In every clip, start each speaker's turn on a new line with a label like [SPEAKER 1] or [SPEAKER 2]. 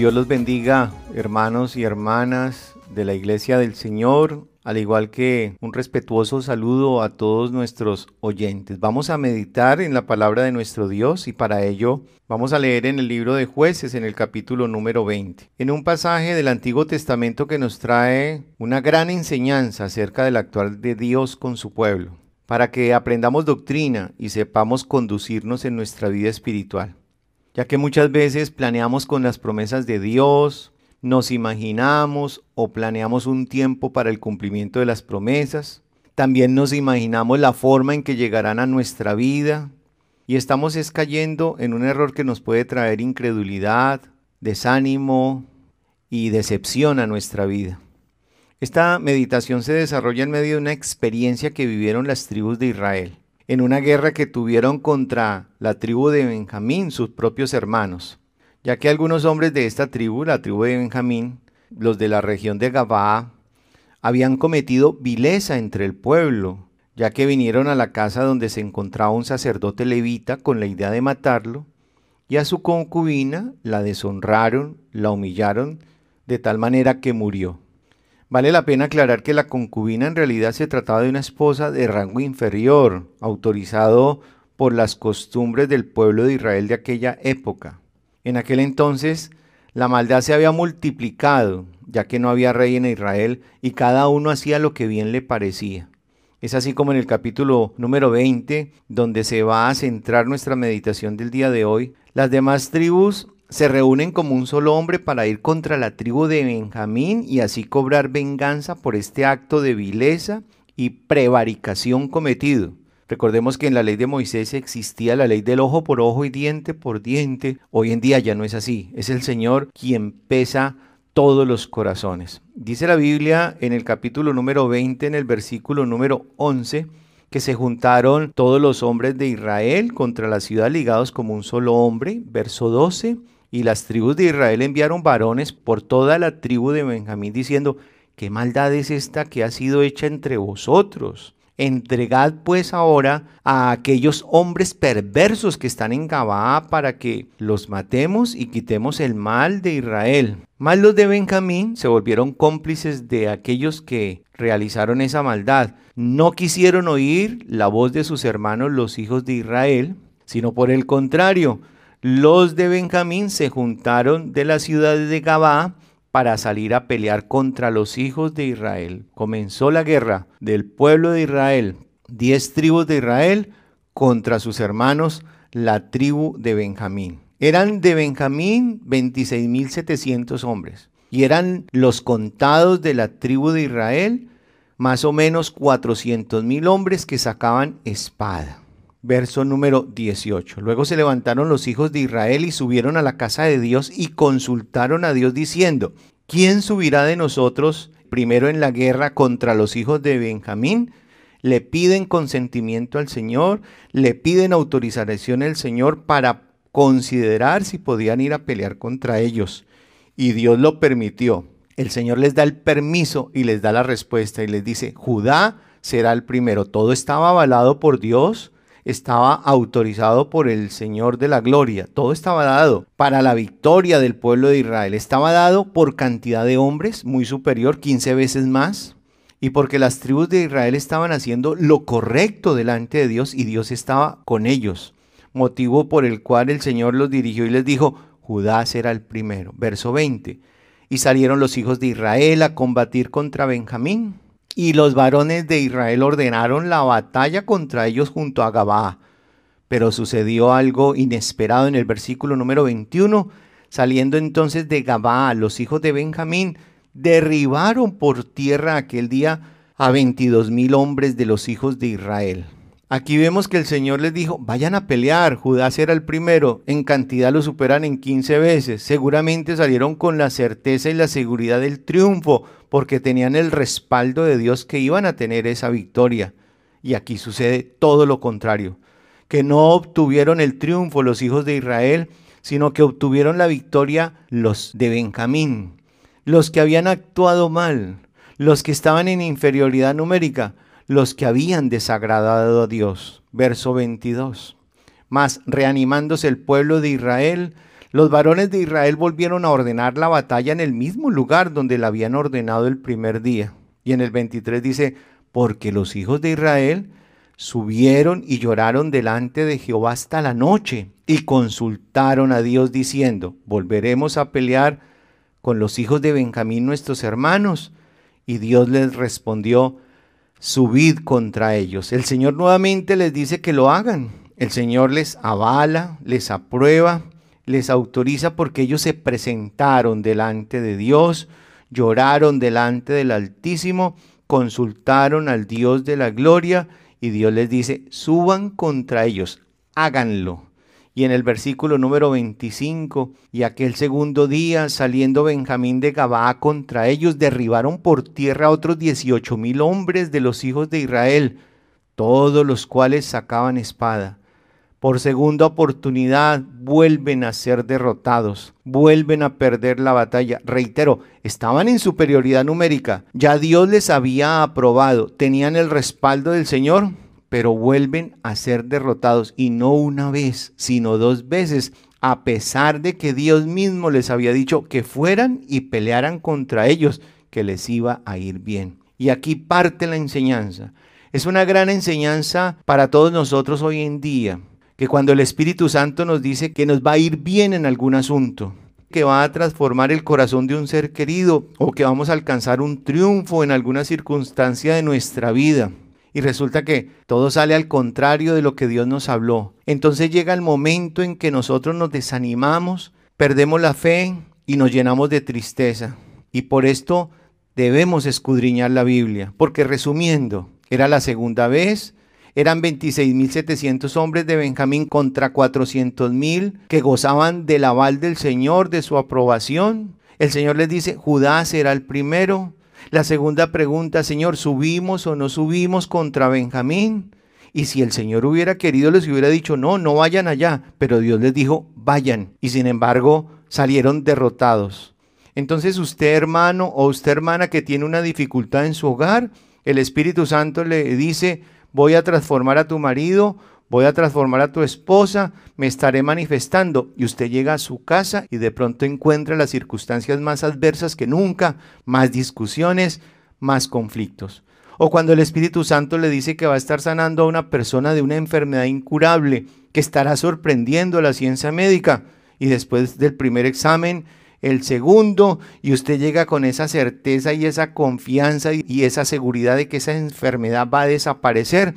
[SPEAKER 1] Dios los bendiga, hermanos y hermanas de la Iglesia del Señor, al igual que un respetuoso saludo a todos nuestros oyentes. Vamos a meditar en la palabra de nuestro Dios y para ello vamos a leer en el libro de jueces en el capítulo número 20, en un pasaje del Antiguo Testamento que nos trae una gran enseñanza acerca del actual de Dios con su pueblo, para que aprendamos doctrina y sepamos conducirnos en nuestra vida espiritual ya que muchas veces planeamos con las promesas de Dios, nos imaginamos o planeamos un tiempo para el cumplimiento de las promesas, también nos imaginamos la forma en que llegarán a nuestra vida y estamos cayendo en un error que nos puede traer incredulidad, desánimo y decepción a nuestra vida. Esta meditación se desarrolla en medio de una experiencia que vivieron las tribus de Israel en una guerra que tuvieron contra la tribu de Benjamín, sus propios hermanos, ya que algunos hombres de esta tribu, la tribu de Benjamín, los de la región de Gabaa, habían cometido vileza entre el pueblo, ya que vinieron a la casa donde se encontraba un sacerdote levita con la idea de matarlo, y a su concubina la deshonraron, la humillaron, de tal manera que murió. Vale la pena aclarar que la concubina en realidad se trataba de una esposa de rango inferior, autorizado por las costumbres del pueblo de Israel de aquella época. En aquel entonces la maldad se había multiplicado, ya que no había rey en Israel y cada uno hacía lo que bien le parecía. Es así como en el capítulo número 20, donde se va a centrar nuestra meditación del día de hoy, las demás tribus se reúnen como un solo hombre para ir contra la tribu de Benjamín y así cobrar venganza por este acto de vileza y prevaricación cometido. Recordemos que en la ley de Moisés existía la ley del ojo por ojo y diente por diente. Hoy en día ya no es así. Es el Señor quien pesa todos los corazones. Dice la Biblia en el capítulo número 20, en el versículo número 11, que se juntaron todos los hombres de Israel contra la ciudad ligados como un solo hombre. Verso 12 y las tribus de Israel enviaron varones por toda la tribu de Benjamín diciendo, ¿qué maldad es esta que ha sido hecha entre vosotros? Entregad pues ahora a aquellos hombres perversos que están en Gabaa para que los matemos y quitemos el mal de Israel. Mas los de Benjamín se volvieron cómplices de aquellos que realizaron esa maldad. No quisieron oír la voz de sus hermanos los hijos de Israel, sino por el contrario, los de Benjamín se juntaron de la ciudad de Gabá para salir a pelear contra los hijos de Israel. Comenzó la guerra del pueblo de Israel, diez tribus de Israel contra sus hermanos, la tribu de Benjamín. Eran de Benjamín 26.700 hombres y eran los contados de la tribu de Israel más o menos 400.000 hombres que sacaban espada verso número 18. Luego se levantaron los hijos de Israel y subieron a la casa de Dios y consultaron a Dios diciendo, ¿quién subirá de nosotros primero en la guerra contra los hijos de Benjamín? Le piden consentimiento al Señor, le piden autorización al Señor para considerar si podían ir a pelear contra ellos. Y Dios lo permitió. El Señor les da el permiso y les da la respuesta y les dice, Judá será el primero. Todo estaba avalado por Dios, estaba autorizado por el Señor de la Gloria. Todo estaba dado para la victoria del pueblo de Israel. Estaba dado por cantidad de hombres, muy superior, 15 veces más. Y porque las tribus de Israel estaban haciendo lo correcto delante de Dios y Dios estaba con ellos. Motivo por el cual el Señor los dirigió y les dijo, Judá será el primero. Verso 20. Y salieron los hijos de Israel a combatir contra Benjamín y los varones de Israel ordenaron la batalla contra ellos junto a Gabá. Pero sucedió algo inesperado en el versículo número 21. Saliendo entonces de Gabá, los hijos de Benjamín derribaron por tierra aquel día a veintidós mil hombres de los hijos de Israel. Aquí vemos que el Señor les dijo, vayan a pelear, Judá será el primero, en cantidad lo superan en 15 veces, seguramente salieron con la certeza y la seguridad del triunfo, porque tenían el respaldo de Dios que iban a tener esa victoria. Y aquí sucede todo lo contrario, que no obtuvieron el triunfo los hijos de Israel, sino que obtuvieron la victoria los de Benjamín, los que habían actuado mal, los que estaban en inferioridad numérica, los que habían desagradado a Dios. Verso 22. Mas reanimándose el pueblo de Israel, Los varones de Israel volvieron a ordenar la batalla en el mismo lugar donde la habían ordenado el primer día. Y en el 23 dice, porque los hijos de Israel subieron y lloraron delante de Jehová hasta la noche y consultaron a Dios diciendo, volveremos a pelear con los hijos de Benjamín nuestros hermanos. Y Dios les respondió, subid contra ellos. El Señor nuevamente les dice que lo hagan. El Señor les avala, les aprueba, les autoriza porque ellos se presentaron delante de Dios, lloraron delante del Altísimo, consultaron al Dios de la gloria y Dios les dice, suban contra ellos, háganlo. Y en el versículo número 25, y aquel segundo día, saliendo Benjamín de Gabaa contra ellos, derribaron por tierra a otros dieciocho mil hombres de los hijos de Israel, todos los cuales sacaban espada. Por segunda oportunidad vuelven a ser derrotados, vuelven a perder la batalla. Reitero, estaban en superioridad numérica, ya Dios les había aprobado, tenían el respaldo del Señor, pero vuelven a ser derrotados y no una vez, sino dos veces, a pesar de que Dios mismo les había dicho que fueran y pelearan contra ellos, que les iba a ir bien. Y aquí parte la enseñanza. Es una gran enseñanza para todos nosotros hoy en día, que cuando el Espíritu Santo nos dice que nos va a ir bien en algún asunto, que va a transformar el corazón de un ser querido o que vamos a alcanzar un triunfo en alguna circunstancia de nuestra vida, y resulta que todo sale al contrario de lo que Dios nos habló. Entonces llega el momento en que nosotros nos desanimamos, perdemos la fe y nos llenamos de tristeza. Y por esto debemos escudriñar la Biblia, porque resumiendo, era la segunda vez, eran 26.700 hombres de Benjamín contra 400.000 que gozaban del aval del Señor, de su aprobación. El Señor les dice, Judá será el primero, la segunda pregunta, Señor, ¿subimos o no subimos contra Benjamín? Y si el Señor hubiera querido, les hubiera dicho, no, no vayan allá. Pero Dios les dijo, vayan. Y sin embargo, salieron derrotados. Entonces usted, hermano o usted, hermana, que tiene una dificultad en su hogar, el Espíritu Santo le dice, voy a transformar a tu marido voy a transformar a tu esposa, me estaré manifestando. Y usted llega a su casa y de pronto encuentra las circunstancias más adversas que nunca, más discusiones, más conflictos. O cuando el Espíritu Santo le dice que va a estar sanando a una persona de una enfermedad incurable, que estará sorprendiendo a la ciencia médica. Y después del primer examen, el segundo, y usted llega con esa certeza y esa confianza y esa seguridad de que esa enfermedad va a desaparecer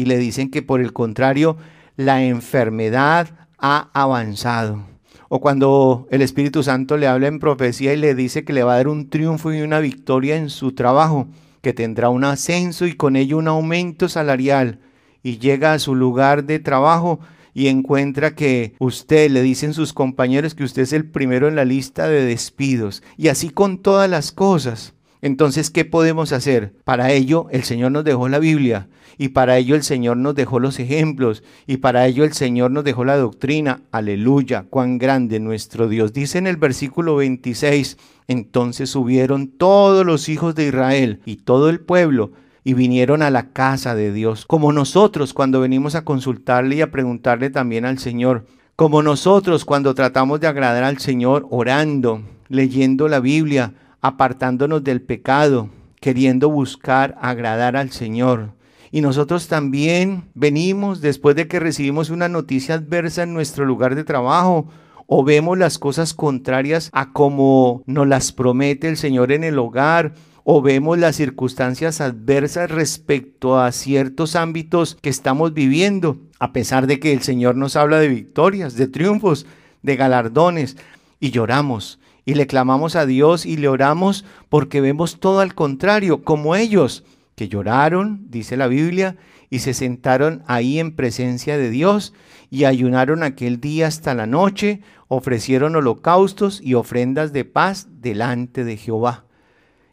[SPEAKER 1] y le dicen que por el contrario, la enfermedad ha avanzado. O cuando el Espíritu Santo le habla en profecía y le dice que le va a dar un triunfo y una victoria en su trabajo, que tendrá un ascenso y con ello un aumento salarial, y llega a su lugar de trabajo y encuentra que usted, le dicen sus compañeros que usted es el primero en la lista de despidos, y así con todas las cosas. Entonces, ¿qué podemos hacer? Para ello el Señor nos dejó la Biblia y para ello el Señor nos dejó los ejemplos y para ello el Señor nos dejó la doctrina. Aleluya, cuán grande nuestro Dios. Dice en el versículo 26, entonces subieron todos los hijos de Israel y todo el pueblo y vinieron a la casa de Dios, como nosotros cuando venimos a consultarle y a preguntarle también al Señor, como nosotros cuando tratamos de agradar al Señor orando, leyendo la Biblia, apartándonos del pecado, queriendo buscar agradar al Señor. Y nosotros también venimos después de que recibimos una noticia adversa en nuestro lugar de trabajo o vemos las cosas contrarias a como nos las promete el Señor en el hogar o vemos las circunstancias adversas respecto a ciertos ámbitos que estamos viviendo, a pesar de que el Señor nos habla de victorias, de triunfos, de galardones, y lloramos y le clamamos a Dios y le oramos porque vemos todo al contrario, como ellos que lloraron, dice la Biblia, y se sentaron ahí en presencia de Dios y ayunaron aquel día hasta la noche, ofrecieron holocaustos y ofrendas de paz delante de Jehová.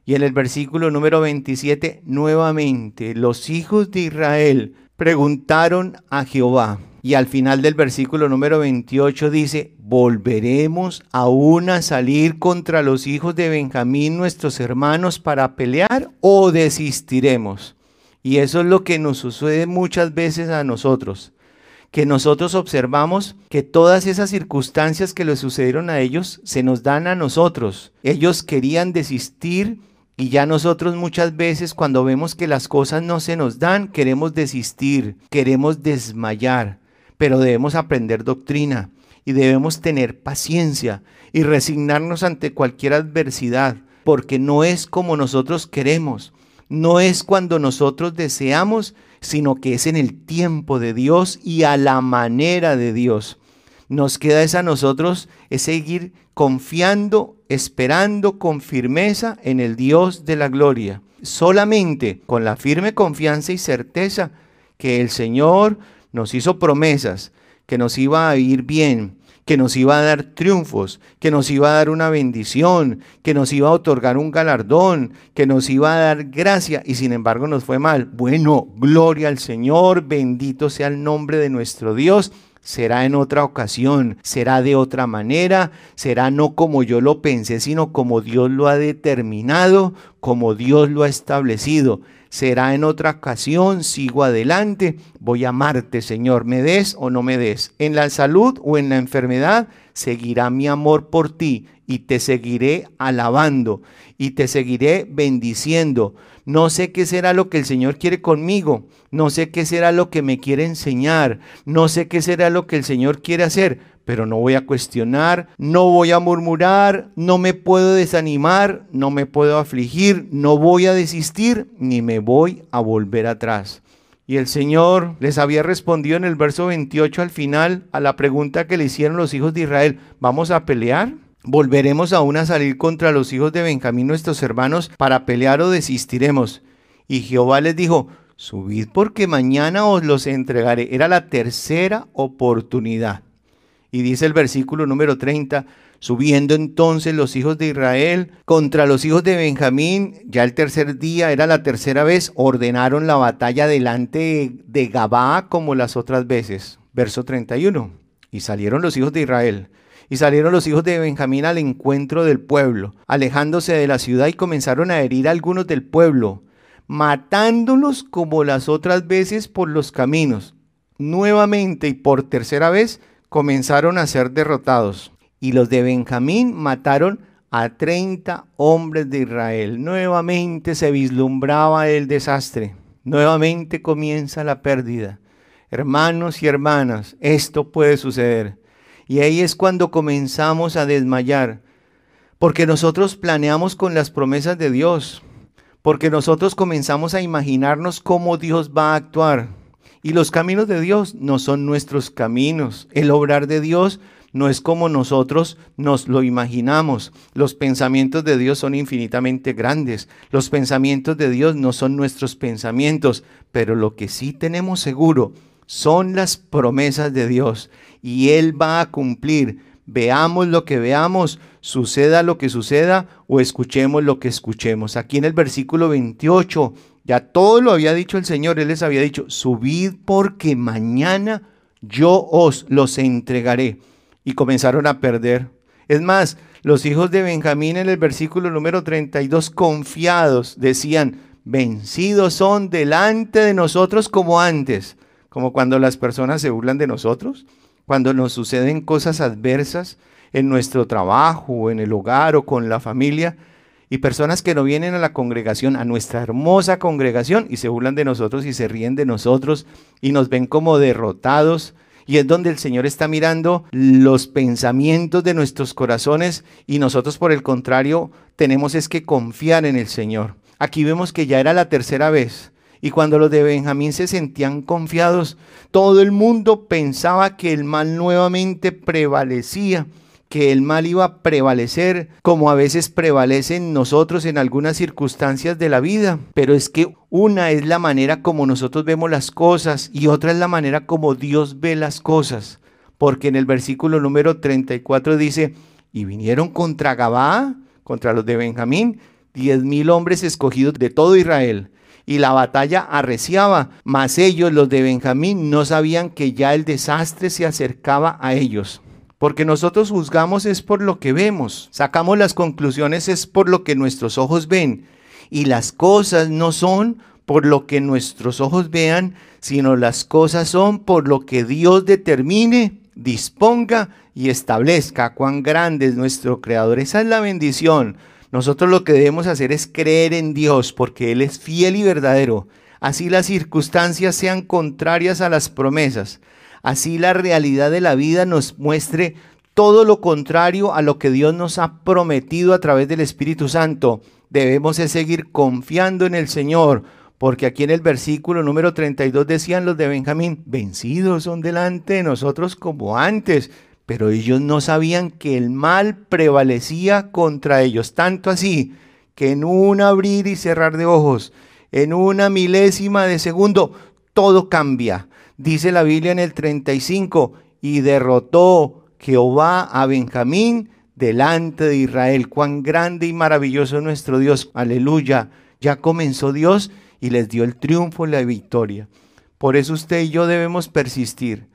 [SPEAKER 1] Y en el versículo número 27, nuevamente, los hijos de Israel preguntaron a Jehová. Y al final del versículo número 28 dice, ¿volveremos aún a salir contra los hijos de Benjamín, nuestros hermanos, para pelear o desistiremos? Y eso es lo que nos sucede muchas veces a nosotros, que nosotros observamos que todas esas circunstancias que le sucedieron a ellos se nos dan a nosotros. Ellos querían desistir y ya nosotros muchas veces cuando vemos que las cosas no se nos dan, queremos desistir, queremos desmayar, pero debemos aprender doctrina y debemos tener paciencia y resignarnos ante cualquier adversidad, porque no es como nosotros queremos, no es cuando nosotros deseamos, sino que es en el tiempo de Dios y a la manera de Dios. Nos queda es a nosotros es seguir confiando, esperando con firmeza en el Dios de la gloria. Solamente con la firme confianza y certeza que el Señor nos hizo promesas, que nos iba a ir bien, que nos iba a dar triunfos, que nos iba a dar una bendición, que nos iba a otorgar un galardón, que nos iba a dar gracia y sin embargo nos fue mal. Bueno, gloria al Señor, bendito sea el nombre de nuestro Dios. Será en otra ocasión, será de otra manera, será no como yo lo pensé, sino como Dios lo ha determinado, como Dios lo ha establecido será en otra ocasión, sigo adelante, voy a amarte, Señor, me des o no me des. En la salud o en la enfermedad, seguirá mi amor por ti y te seguiré alabando y te seguiré bendiciendo. No sé qué será lo que el Señor quiere conmigo, no sé qué será lo que me quiere enseñar, no sé qué será lo que el Señor quiere hacer, pero no voy a cuestionar, no voy a murmurar, no me puedo desanimar, no me puedo afligir, no voy a desistir, ni me voy a volver atrás. Y el Señor les había respondido en el verso 28 al final a la pregunta que le hicieron los hijos de Israel, ¿vamos a pelear? ¿Volveremos aún a salir contra los hijos de Benjamín nuestros hermanos para pelear o desistiremos? Y Jehová les dijo, subid porque mañana os los entregaré. Era la tercera oportunidad. Y dice el versículo número 30, subiendo entonces los hijos de Israel contra los hijos de Benjamín, ya el tercer día, era la tercera vez, ordenaron la batalla delante de Gabá como las otras veces. Verso 31. Y salieron los hijos de Israel. Y salieron los hijos de Benjamín al encuentro del pueblo, alejándose de la ciudad y comenzaron a herir a algunos del pueblo, matándolos como las otras veces por los caminos. Nuevamente y por tercera vez comenzaron a ser derrotados. Y los de Benjamín mataron a 30 hombres de Israel. Nuevamente se vislumbraba el desastre. Nuevamente comienza la pérdida. Hermanos y hermanas, esto puede suceder. Y ahí es cuando comenzamos a desmayar. Porque nosotros planeamos con las promesas de Dios. Porque nosotros comenzamos a imaginarnos cómo Dios va a actuar. Y los caminos de Dios no son nuestros caminos. El obrar de Dios no es como nosotros nos lo imaginamos. Los pensamientos de Dios son infinitamente grandes. Los pensamientos de Dios no son nuestros pensamientos. Pero lo que sí tenemos seguro son las promesas de Dios. Y Él va a cumplir. Veamos lo que veamos, suceda lo que suceda o escuchemos lo que escuchemos. Aquí en el versículo 28 ya todo lo había dicho el Señor, Él les había dicho, subid porque mañana yo os los entregaré. Y comenzaron a perder. Es más, los hijos de Benjamín en el versículo número 32, confiados, decían, vencidos son delante de nosotros como antes, como cuando las personas se burlan de nosotros, cuando nos suceden cosas adversas en nuestro trabajo, en el hogar o con la familia y personas que no vienen a la congregación, a nuestra hermosa congregación, y se burlan de nosotros y se ríen de nosotros y nos ven como derrotados. Y es donde el Señor está mirando los pensamientos de nuestros corazones y nosotros por el contrario tenemos es que confiar en el Señor. Aquí vemos que ya era la tercera vez. Y cuando los de Benjamín se sentían confiados, todo el mundo pensaba que el mal nuevamente prevalecía que el mal iba a prevalecer, como a veces prevalece en nosotros en algunas circunstancias de la vida. Pero es que una es la manera como nosotros vemos las cosas y otra es la manera como Dios ve las cosas. Porque en el versículo número 34 dice, y vinieron contra Gabá, contra los de Benjamín, diez mil hombres escogidos de todo Israel. Y la batalla arreciaba, mas ellos, los de Benjamín, no sabían que ya el desastre se acercaba a ellos. Porque nosotros juzgamos es por lo que vemos, sacamos las conclusiones es por lo que nuestros ojos ven. Y las cosas no son por lo que nuestros ojos vean, sino las cosas son por lo que Dios determine, disponga y establezca. Cuán grande es nuestro Creador. Esa es la bendición. Nosotros lo que debemos hacer es creer en Dios porque Él es fiel y verdadero. Así las circunstancias sean contrarias a las promesas. Así la realidad de la vida nos muestre todo lo contrario a lo que Dios nos ha prometido a través del Espíritu Santo. Debemos seguir confiando en el Señor, porque aquí en el versículo número 32 decían los de Benjamín, vencidos son delante de nosotros como antes, pero ellos no sabían que el mal prevalecía contra ellos, tanto así que en un abrir y cerrar de ojos, en una milésima de segundo, todo cambia. Dice la Biblia en el 35, y derrotó Jehová a Benjamín delante de Israel. Cuán grande y maravilloso es nuestro Dios. Aleluya. Ya comenzó Dios y les dio el triunfo y la victoria. Por eso usted y yo debemos persistir.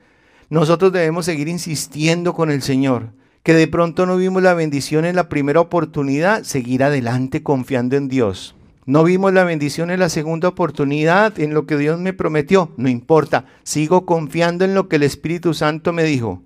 [SPEAKER 1] Nosotros debemos seguir insistiendo con el Señor. Que de pronto no vimos la bendición en la primera oportunidad, seguir adelante confiando en Dios. No vimos la bendición en la segunda oportunidad, en lo que Dios me prometió. No importa, sigo confiando en lo que el Espíritu Santo me dijo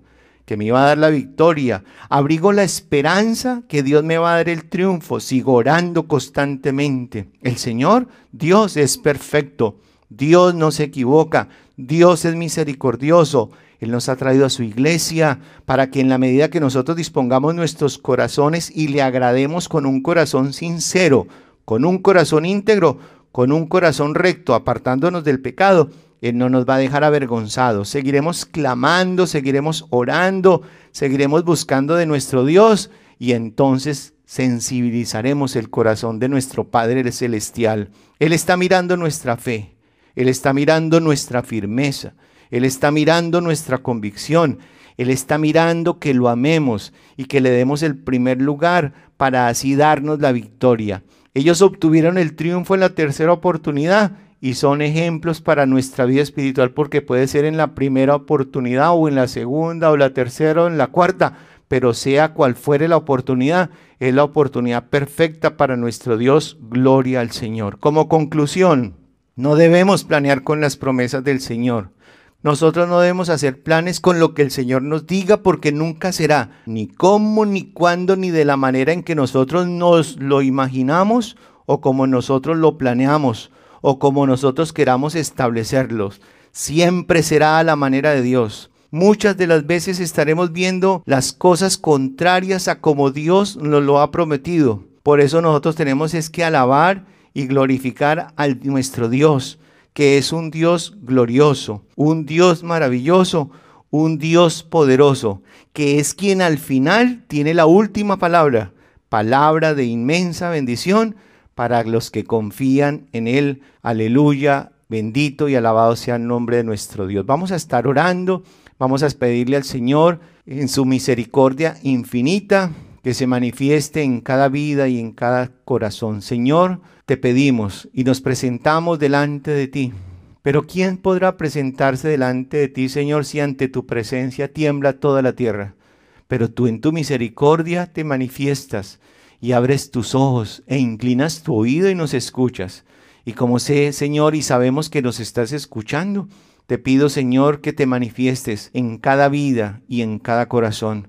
[SPEAKER 1] que me iba a dar la victoria. Abrigo la esperanza que Dios me va a dar el triunfo. Sigo orando constantemente. El Señor, Dios es perfecto. Dios no se equivoca. Dios es misericordioso. Él nos ha traído a su iglesia para que en la medida que nosotros dispongamos nuestros corazones y le agrademos con un corazón sincero, con un corazón íntegro, con un corazón recto, apartándonos del pecado, él no nos va a dejar avergonzados. Seguiremos clamando, seguiremos orando, seguiremos buscando de nuestro Dios y entonces sensibilizaremos el corazón de nuestro Padre Celestial. Él está mirando nuestra fe, Él está mirando nuestra firmeza, Él está mirando nuestra convicción, Él está mirando que lo amemos y que le demos el primer lugar para así darnos la victoria. Ellos obtuvieron el triunfo en la tercera oportunidad y son ejemplos para nuestra vida espiritual porque puede ser en la primera oportunidad o en la segunda o la tercera o en la cuarta, pero sea cual fuere la oportunidad, es la oportunidad perfecta para nuestro Dios. Gloria al Señor. Como conclusión, no debemos planear con las promesas del Señor. Nosotros no debemos hacer planes con lo que el Señor nos diga porque nunca será ni cómo, ni cuándo, ni de la manera en que nosotros nos lo imaginamos o como nosotros lo planeamos o como nosotros queramos establecerlos. Siempre será a la manera de Dios. Muchas de las veces estaremos viendo las cosas contrarias a como Dios nos lo ha prometido. Por eso nosotros tenemos es que alabar y glorificar a nuestro Dios, que es un Dios glorioso, un Dios maravilloso, un Dios poderoso, que es quien al final tiene la última palabra, palabra de inmensa bendición para los que confían en Él. Aleluya, bendito y alabado sea el nombre de nuestro Dios. Vamos a estar orando, vamos a pedirle al Señor en su misericordia infinita que se manifieste en cada vida y en cada corazón. Señor, te pedimos y nos presentamos delante de ti. Pero ¿quién podrá presentarse delante de ti, Señor, si ante tu presencia tiembla toda la tierra? Pero tú en tu misericordia te manifiestas y abres tus ojos e inclinas tu oído y nos escuchas. Y como sé, Señor, y sabemos que nos estás escuchando, te pido, Señor, que te manifiestes en cada vida y en cada corazón,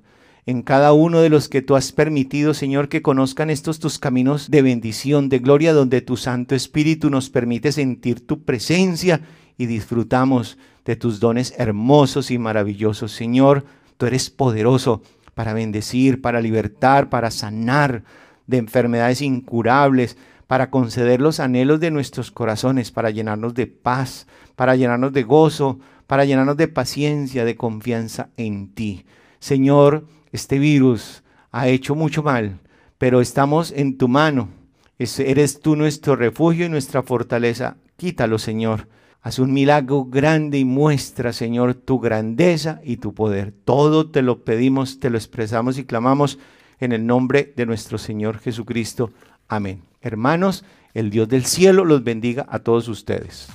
[SPEAKER 1] en cada uno de los que tú has permitido, Señor, que conozcan estos tus caminos de bendición, de gloria, donde tu Santo Espíritu nos permite sentir tu presencia y disfrutamos de tus dones hermosos y maravillosos. Señor, tú eres poderoso para bendecir, para libertar, para sanar de enfermedades incurables, para conceder los anhelos de nuestros corazones, para llenarnos de paz, para llenarnos de gozo, para llenarnos de paciencia, de confianza en ti. Señor, este virus ha hecho mucho mal, pero estamos en tu mano. Eres tú nuestro refugio y nuestra fortaleza. Quítalo, Señor. Haz un milagro grande y muestra, Señor, tu grandeza y tu poder. Todo te lo pedimos, te lo expresamos y clamamos en el nombre de nuestro Señor Jesucristo. Amén. Hermanos, el Dios del cielo los bendiga a todos ustedes.